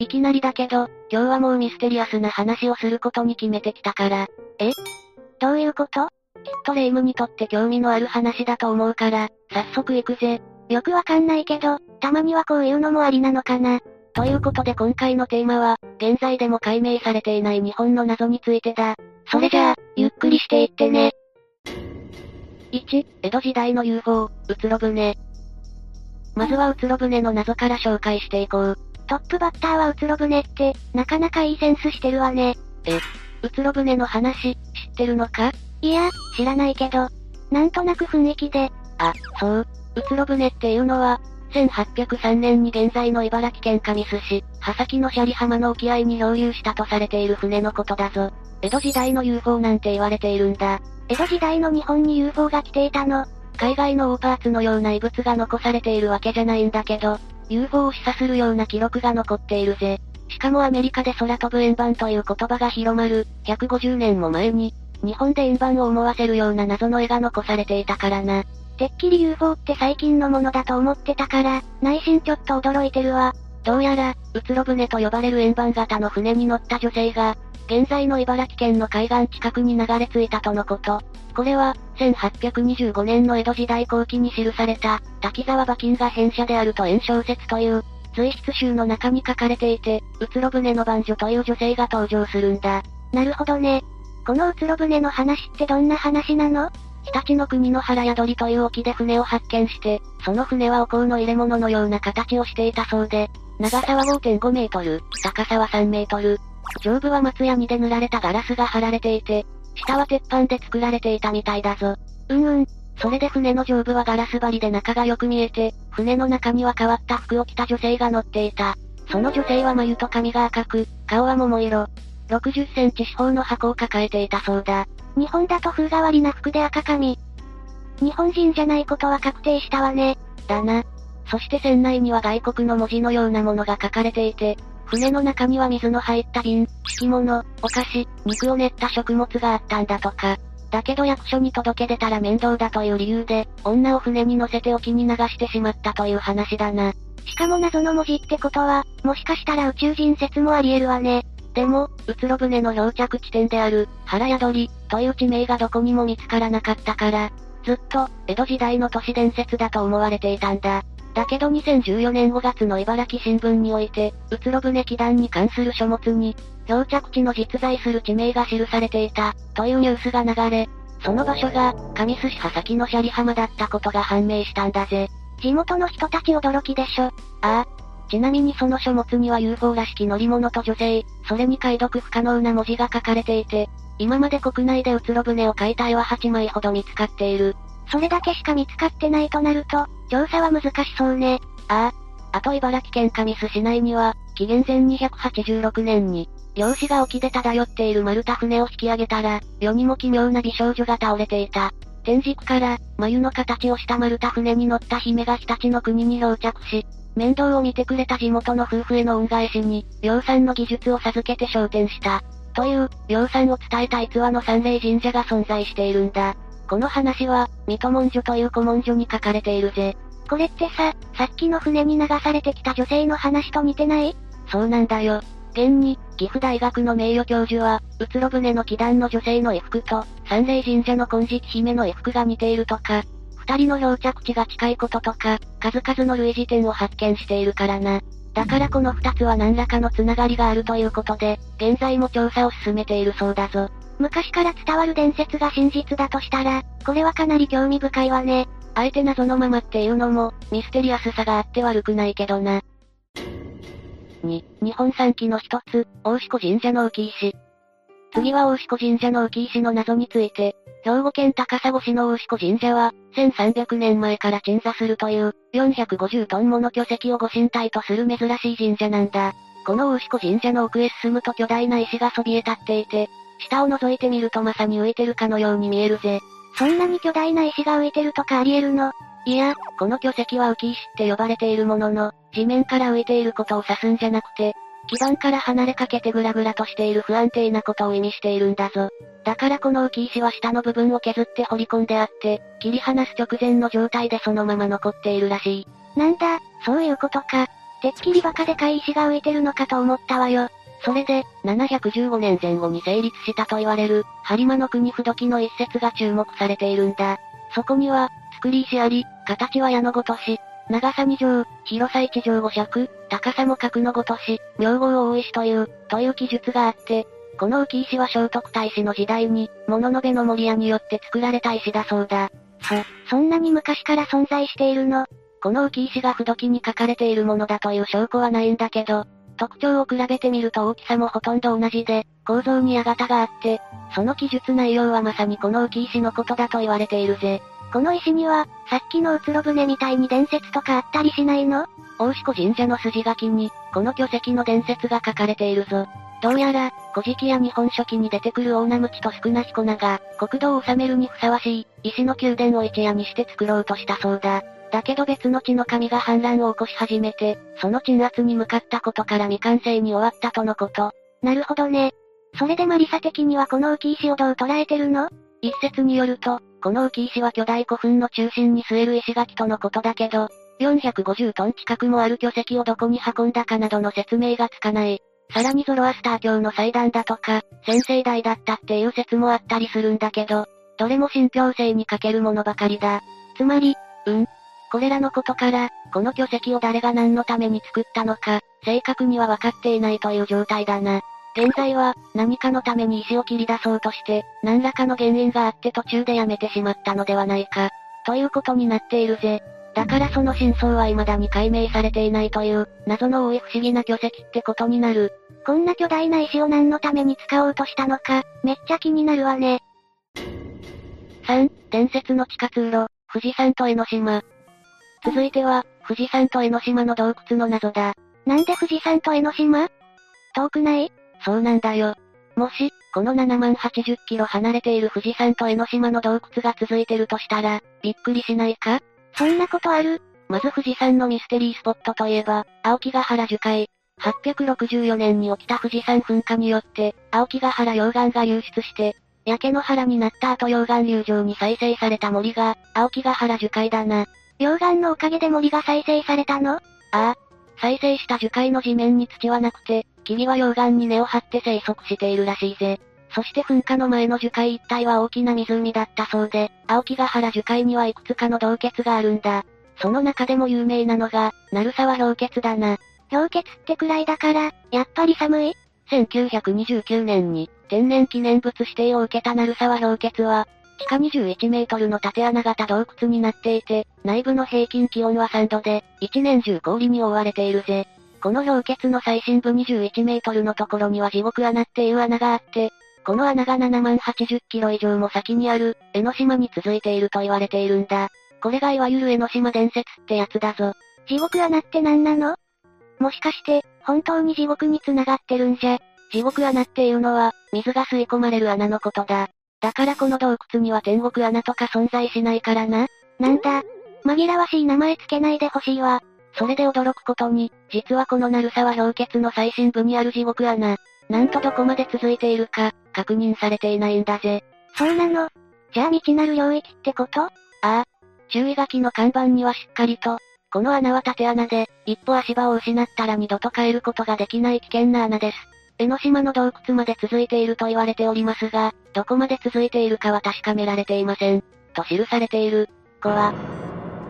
いきなりだけど、今日はもうミステリアスな話をすることに決めてきたから。え？どういうこと？きっとレイムにとって興味のある話だと思うから、早速行くぜ。よくわかんないけど、たまにはこういうのもありなのかな。ということで今回のテーマは、現在でも解明されていない日本の謎についてだ。それじゃあ、ゆっくりしていってね。1、江戸時代の UFO、うつろ船。まずはうつろ船の謎から紹介していこう。トップバッターはうつろ船って、なかなかいいセンスしてるわね。うつろ船の話、知ってるのか？いや、知らないけど。なんとなく雰囲気で、あ、そう。うつろ船っていうのは、1803年に現在の茨城県神栖市、羽先のシャリ浜の沖合に漂流したとされている船のことだぞ。江戸時代の UFO なんて言われているんだ。江戸時代の日本に UFO が来ていたの。海外のオーパーツのような異物が残されているわけじゃないんだけど、UFO を示唆するような記録が残っているぜ。しかもアメリカで空飛ぶ円盤という言葉が広まる、150年も前に、日本で円盤を思わせるような謎の絵が残されていたからな。てっきり UFO って最近のものだと思ってたから、内心ちょっと驚いてるわ。どうやら、うつろ船と呼ばれる円盤型の船に乗った女性が、現在の茨城県の海岸近くに流れ着いたとのこと。これは、1825年の江戸時代後期に記された、滝沢馬琴が変者であると演小説という、随筆集の中に書かれていて、うつろ船の男女という女性が登場するんだ。なるほどね。このうつろ船の話ってどんな話なの？日立の国の原宿りという沖で船を発見して、その船はお香の入れ物のような形をしていたそうで、長さは5.5メートル、高さは3メートル。上部は松ヤニで塗られたガラスが貼られていて、下は鉄板で作られていたみたいだぞ。うんうん。それで船の上部はガラス張りで中がよく見えて、船の中には変わった服を着た女性が乗っていた。その女性は眉と髪が赤く、顔は桃色。60センチ四方の箱を抱えていたそうだ。日本だと風変わりな服で赤髪。日本人じゃないことは確定したわね。だな。そして船内には外国の文字のようなものが書かれていて、船の中には水の入った瓶、敷物、お菓子、肉を練った食物があったんだとか。だけど役所に届け出たら面倒だという理由で、女を船に乗せて沖に流してしまったという話だな。しかも謎の文字ってことは、もしかしたら宇宙人説もあり得るわね。でも、うつろ船の漂着地点である、原宿り、という地名がどこにも見つからなかったから、ずっと、江戸時代の都市伝説だと思われていたんだ。だけど2014年5月の茨城新聞において、うつろ船祈願に関する書物に、漂着地の実在する地名が記されていた、というニュースが流れ、その場所が、神栖市羽先のシャリ浜だったことが判明したんだぜ。地元の人たち驚きでしょ。ああ。ちなみにその書物には UFO らしき乗り物と女性、それに解読不可能な文字が書かれていて、今まで国内でうつろ船を描いた絵は8枚ほど見つかっている。それだけしか見つかってないとなると、調査は難しそうね。ああ。あと茨城県神栖市内には、紀元前286年に、漁師が沖で漂っている丸太船を引き上げたら、世にも奇妙な美少女が倒れていた。天竺から、眉の形をした丸太船に乗った姫が日立の国に漂着し、面倒を見てくれた地元の夫婦への恩返しに、量産の技術を授けて昇天した。という、量産を伝えた逸話の三霊神社が存在しているんだ。この話は、水戸文書という古文書に書かれているぜ。これってさ、さっきの船に流されてきた女性の話と似てない？そうなんだよ。現に、岐阜大学の名誉教授は、うつろ船の祈願の女性の絵服と、三霊神社の金色姫の絵服が似ているとか、二人の漂着地が近いこととか、数々の類似点を発見しているからな。だからこの二つは何らかのつながりがあるということで、現在も調査を進めているそうだぞ。昔から伝わる伝説が真実だとしたら、これはかなり興味深いわね。あえて謎のままっていうのも、ミステリアスさがあって悪くないけどな。2、日本三奇の一つ、大志子神社の浮石。次は大志子神社の浮石の謎について、兵庫県高砂市の大志子神社は、1300年前から鎮座するという、450トンもの巨石をご神体とする珍しい神社なんだ。この大志子神社の奥へ進むと巨大な石がそびえ立っていて、下を覗いてみるとまさに浮いてるかのように見えるぜ。そんなに巨大な石が浮いてるとかあり得るの？いや、この巨石は浮き石って呼ばれているものの、地面から浮いていることを指すんじゃなくて、基盤から離れかけてグラグラとしている不安定なことを意味しているんだぞ。だからこの浮き石は下の部分を削って掘り込んであって、切り離す直前の状態でそのまま残っているらしい。なんだ、そういうことか。てっきりバカでかい石が浮いてるのかと思ったわよ。それで、715年前後に成立したと言われる、播磨の国不土記の一節が注目されているんだ。そこには、作り石あり、形は矢のごとし、長さ2畳、広さ1畳5尺、高さも角のごとし、名号大石という、という記述があって、この浮石は聖徳太子の時代に、物の部の森屋によって作られた石だそうだ。そ、そんなに昔から存在しているの？この浮石が不土記に書かれているものだという証拠はないんだけど、特徴を比べてみると大きさもほとんど同じで、構造に矢型があって、その記述内容はまさにこの浮石のことだと言われているぜ。この石には、さっきのうつろ船みたいに伝説とかあったりしないの？大志子神社の筋書きに、この巨石の伝説が書かれているぞ。どうやら、古事記や日本書紀に出てくる大名ムチと少な彦名が、国土を治めるにふさわしい、石の宮殿を一夜にして作ろうとしたそうだ。だけど別の地の神が反乱を起こし始めて、その鎮圧に向かったことから未完成に終わったとのこと。なるほどね。それでマリサ的にはこの浮石をどう捉えてるの？一説によると、この浮石は巨大古墳の中心に据える石垣とのことだけど、450トン近くもある巨石をどこに運んだかなどの説明がつかない。さらにゾロアスター教の祭壇だとか、先生代だったっていう説もあったりするんだけど、どれも信憑性に欠けるものばかりだ。つまり、うん？これらのことから、この巨石を誰が何のために作ったのか、正確には分かっていないという状態だな。現在は、何かのために石を切り出そうとして、何らかの原因があって途中でやめてしまったのではないか、ということになっているぜ。だからその真相は未だに解明されていないという、謎の多い不思議な巨石ってことになる。こんな巨大な石を何のために使おうとしたのか、めっちゃ気になるわね。3、伝説の地下通路、富士山と江ノ島。続いては、富士山と江ノ島の洞窟の謎だ。なんで富士山と江ノ島？遠くない？そうなんだよ。もし、この7万80キロ離れている富士山と江ノ島の洞窟が続いてるとしたら、びっくりしないか？そんなことある？まず富士山のミステリースポットといえば、青木ヶ原樹海。864年に起きた富士山噴火によって、青木ヶ原溶岩が流出して、焼け野原になった後溶岩流上に再生された森が、青木ヶ原樹海だな。溶岩のおかげで森が再生されたの？ああ。再生した樹海の地面に土はなくて、霧は溶岩に根を張って生息しているらしいぜ。そして噴火の前の樹海一帯は大きな湖だったそうで、青木ヶ原樹海にはいくつかの洞穴があるんだ。その中でも有名なのが、鳴沢氷穴だな。氷穴ってくらいだから、やっぱり寒い ?1929 年に、天然記念物指定を受けた鳴沢氷穴は、地下21メートルの縦穴型洞窟になっていて、内部の平均気温は3度で、一年中氷に覆われているぜ。この氷穴の最深部21メートルのところには地獄穴っていう穴があって、この穴が7万80キロ以上も先にある、江ノ島に続いていると言われているんだ。これがいわゆる江ノ島伝説ってやつだぞ。地獄穴って何なの？もしかして、本当に地獄に繋がってるんじゃ。地獄穴っていうのは、水が吸い込まれる穴のことだ。だからこの洞窟には天国穴とか存在しないからな。なんだ。紛らわしい名前つけないでほしいわ。それで驚くことに、実はこの鳴沢氷穴の最深部にある地獄穴。なんとどこまで続いているか、確認されていないんだぜ。そうなのじゃあ未知なる領域ってこと？ああ。注意書きの看板にはしっかりと、この穴は縦穴で、一歩足場を失ったら二度と帰ることができない危険な穴です。江ノ島の洞窟まで続いていると言われておりますが、どこまで続いているかは確かめられていません。と記されている。子は、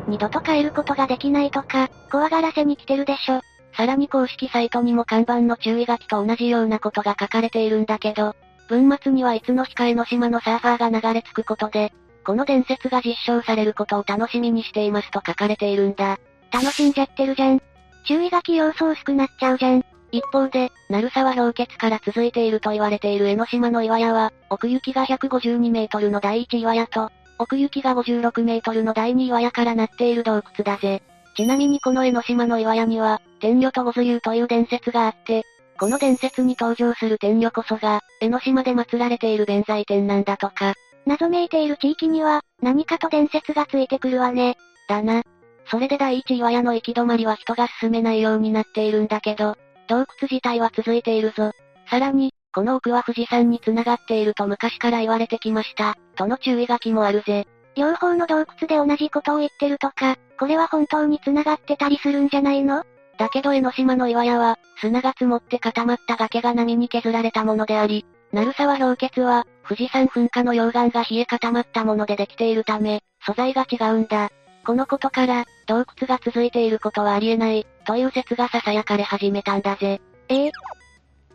二度と帰ることができないとか、怖がらせに来てるでしょ。さらに公式サイトにも看板の注意書きと同じようなことが書かれているんだけど、文末にはいつの日か江ノ島のサーファーが流れ着くことで、この伝説が実証されることを楽しみにしていますと書かれているんだ。楽しんじゃってるじゃん。注意書き要素薄くなっちゃうじゃん。一方で、鳴沢氷穴から続いていると言われている江ノ島の岩屋は、奥行きが152メートルの第一岩屋と、奥行きが56メートルの第二岩屋からなっている洞窟だぜ。ちなみにこの江ノ島の岩屋には、天女と五頭竜という伝説があって、この伝説に登場する天女こそが、江ノ島で祀られている弁財天なんだとか。謎めいている地域には、何かと伝説がついてくるわね。だな。それで第一岩屋の行き止まりは人が進めないようになっているんだけど、洞窟自体は続いているぞ。さらに、この奥は富士山に繋がっていると昔から言われてきました。との注意書きもあるぜ。両方の洞窟で同じことを言ってるとか、これは本当に繋がってたりするんじゃないの？だけど江ノ島の岩屋は、砂が積もって固まった崖が波に削られたものであり、鳴沢氷結は、富士山噴火の溶岩が冷え固まったものでできているため、素材が違うんだ。このことから、洞窟が続いていることはありえない、という説が囁かれ始めたんだぜ。ええ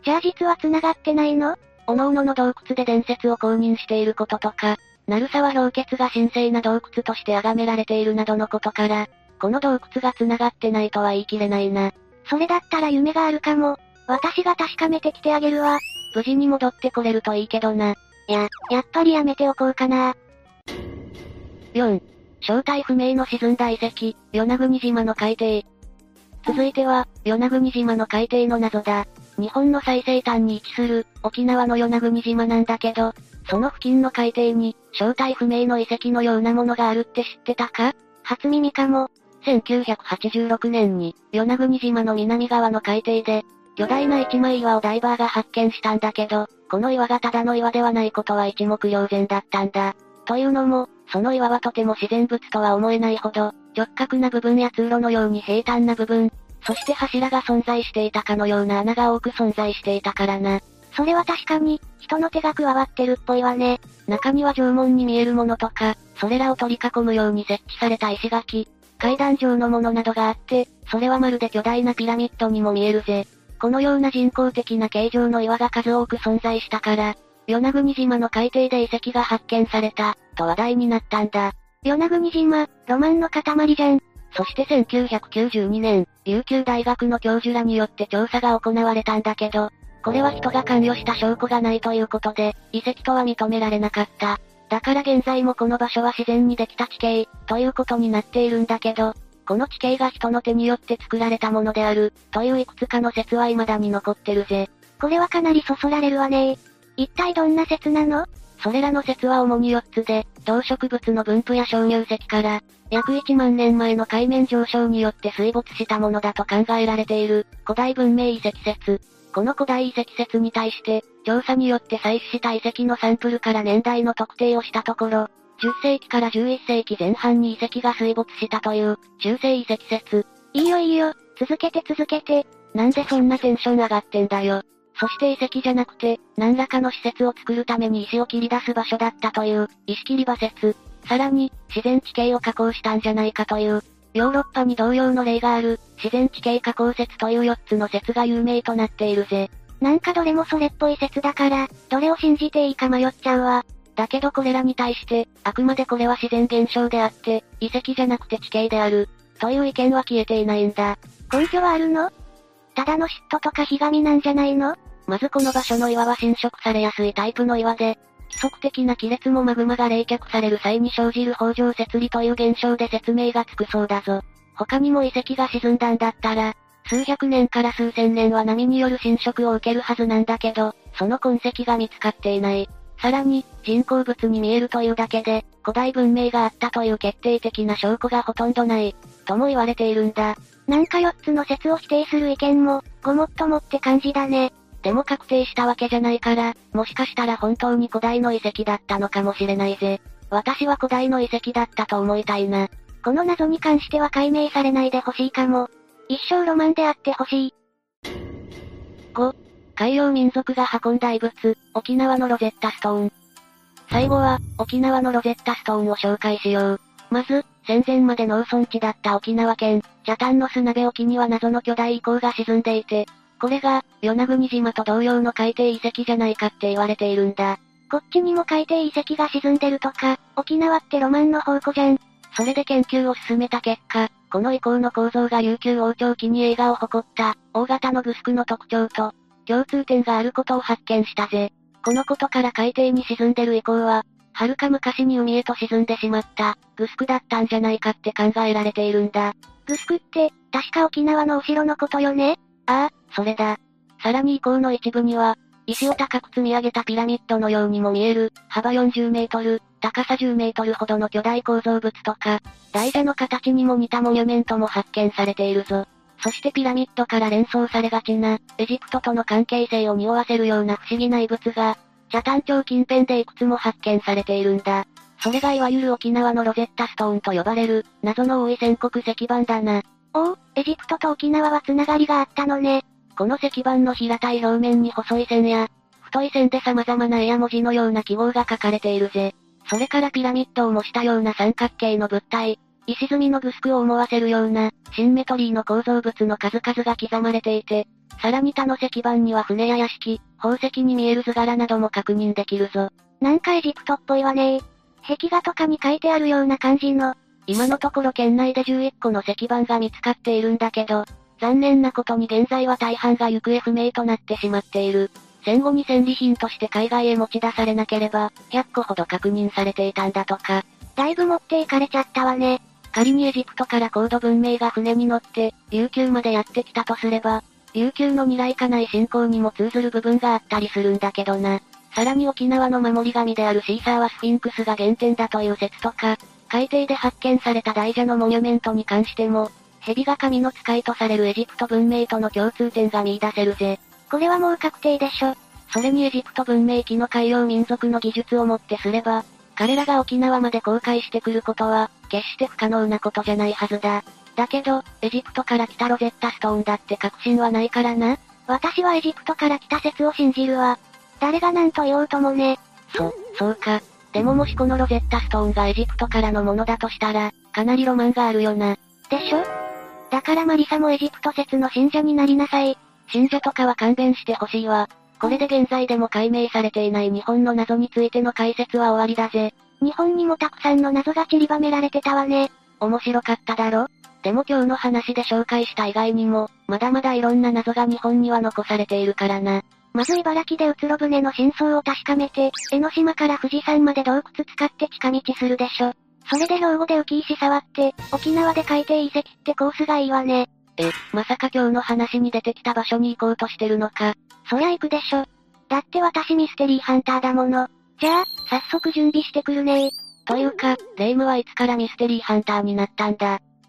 じゃあ実は繋がってないの？各々の洞窟で伝説を公認していることとか、鳴沢氷結が神聖な洞窟として崇められているなどのことから、この洞窟が繋がってないとは言い切れないな。それだったら夢があるかも。私が確かめてきてあげるわ。無事に戻ってこれるといいけどな。や、やっぱりやめておこうかな。4. 正体不明の沈んだ遺跡、与那国島の海底。続いては、与那国島の海底の謎だ。日本の最西端に位置する、沖縄の与那国島なんだけど、その付近の海底に、正体不明の遺跡のようなものがあるって知ってたか？初耳かも。1986年に、与那国島の南側の海底で、巨大な一枚岩をダイバーが発見したんだけど、この岩がただの岩ではないことは一目瞭然だったんだ。というのも、その岩はとても自然物とは思えないほど、直角な部分や通路のように平坦な部分、そして柱が存在していたかのような穴が多く存在していたからな。それは確かに、人の手が加わってるっぽいわね。中には縄文に見えるものとか、それらを取り囲むように設置された石垣、階段状のものなどがあって、それはまるで巨大なピラミッドにも見えるぜ。このような人工的な形状の岩が数多く存在したから、与那国島の海底で遺跡が発見された、と話題になったんだ。与那国島、ロマンの塊じゃん。そして1992年、琉球大学の教授らによって調査が行われたんだけど、これは人が関与した証拠がないということで、遺跡とは認められなかった。だから現在もこの場所は自然にできた地形、ということになっているんだけど、この地形が人の手によって作られたものである、といういくつかの説は未だに残ってるぜ。これはかなりそそられるわね一体どんな説なの？それらの説は主に4つで、動植物の分布や鍾乳石から、約1万年前の海面上昇によって水没したものだと考えられている、古代文明遺跡説。この古代遺跡説に対して、調査によって採取した遺跡のサンプルから年代の特定をしたところ、10世紀から11世紀前半に遺跡が水没したという、中世遺跡説。いいよいいよ、続けて続けて。なんでそんなテンション上がってんだよ。そして遺跡じゃなくて、何らかの施設を作るために石を切り出す場所だったという、石切り場説。さらに、自然地形を加工したんじゃないかという、ヨーロッパに同様の例がある、自然地形加工説という4つの説が有名となっているぜ。なんかどれもそれっぽい説だから、どれを信じていいか迷っちゃうわ。だけどこれらに対して、あくまでこれは自然現象であって、遺跡じゃなくて地形である、という意見は消えていないんだ。根拠はあるの？ただの嫉妬とかひがみなんじゃないの？まずこの場所の岩は侵食されやすいタイプの岩で、規則的な亀裂もマグマが冷却される際に生じる北条節理という現象で説明がつくそうだぞ。他にも遺跡が沈んだんだったら、数百年から数千年は波による侵食を受けるはずなんだけど、その痕跡が見つかっていない。さらに、人工物に見えるというだけで、古代文明があったという決定的な証拠がほとんどない、とも言われているんだ。なんか4つの説を否定する意見も、ごもっともって感じだね。でも確定したわけじゃないから、もしかしたら本当に古代の遺跡だったのかもしれないぜ。私は古代の遺跡だったと思いたいな。この謎に関しては解明されないでほしいかも。一生ロマンであってほしい。5、海洋民族が運んだ遺物、沖縄のロゼッタストーン。最後は、沖縄のロゼッタストーンを紹介しよう。まず、戦前まで農村地だった沖縄県、北谷の砂辺沖には謎の巨大遺構が沈んでいて、これが、与那国島と同様の海底遺跡じゃないかって言われているんだ。こっちにも海底遺跡が沈んでるとか、沖縄ってロマンの宝庫じゃん。それで研究を進めた結果、この遺構の構造が琉球王朝期に映画を誇った、大型のグスクの特徴と、共通点があることを発見したぜ。このことから海底に沈んでる遺構は、遥か昔に海へと沈んでしまった、グスクだったんじゃないかって考えられているんだ。グスクって、確か沖縄のお城のことよね？ああ、それだ。さらに遺構の一部には、石を高く積み上げたピラミッドのようにも見える、幅40メートル、高さ10メートルほどの巨大構造物とか、台座の形にも似たモニュメントも発見されているぞ。そしてピラミッドから連想されがちな、エジプトとの関係性を匂わせるような不思議な遺物が、北谷町近辺でいくつも発見されているんだ。それがいわゆる沖縄のロゼッタストーンと呼ばれる、謎の多い線刻石板だな。おお、エジプトと沖縄はつながりがあったのね。この石板の平たい表面に細い線や、太い線で様々な絵や文字のような記号が書かれているぜ。それからピラミッドを模したような三角形の物体、石積みのグスクを思わせるような、シンメトリーの構造物の数々が刻まれていて、さらに他の石板には船や屋敷、宝石に見える図柄なども確認できるぞ。なんかエジプトっぽいわね壁画とかに書いてあるような感じの。今のところ県内で11個の石板が見つかっているんだけど、残念なことに現在は大半が行方不明となってしまっている。戦後に戦利品として海外へ持ち出されなければ、100個ほど確認されていたんだとか。だいぶ持っていかれちゃったわね。仮にエジプトから高度文明が船に乗って、琉球までやってきたとすれば、琉球の未来かない信仰にも通ずる部分があったりするんだけどな。さらに沖縄の守り神であるシーサーはスフィンクスが原点だという説とか、海底で発見された大蛇のモニュメントに関しても、蛇が神の使いとされるエジプト文明との共通点が見出せるぜ。これはもう確定でしょ。それにエジプト文明期の海洋民族の技術をもってすれば、彼らが沖縄まで航海してくることは、決して不可能なことじゃないはずだ。だけど、エジプトから来たロゼッタストーンだって確信はないからな。私はエジプトから来た説を信じるわ。誰が何と言おうともね。そ、そうか。でももしこのロゼッタストーンがエジプトからのものだとしたら、かなりロマンがあるよな。でしょ？だからマリサもエジプト説の信者になりなさい。信者とかは勘弁してほしいわ。これで現在でも解明されていない日本の謎についての解説は終わりだぜ。日本にもたくさんの謎が散りばめられてたわね。面白かっただろ？でも今日の話で紹介した以外にも、まだまだいろんな謎が日本には残されているからな。まず茨城でうつろ船の真相を確かめて、江ノ島から富士山まで洞窟使って近道するでしょ。それで兵庫で浮石触って、沖縄で海底遺跡ってコースがいいわね。え、まさか今日の話に出てきた場所に行こうとしてるのか。そりゃ行くでしょ。だって私ミステリーハンターだもの。じゃあ、早速準備してくるねというか、レイムはいつからミステリーハンターになったんだ。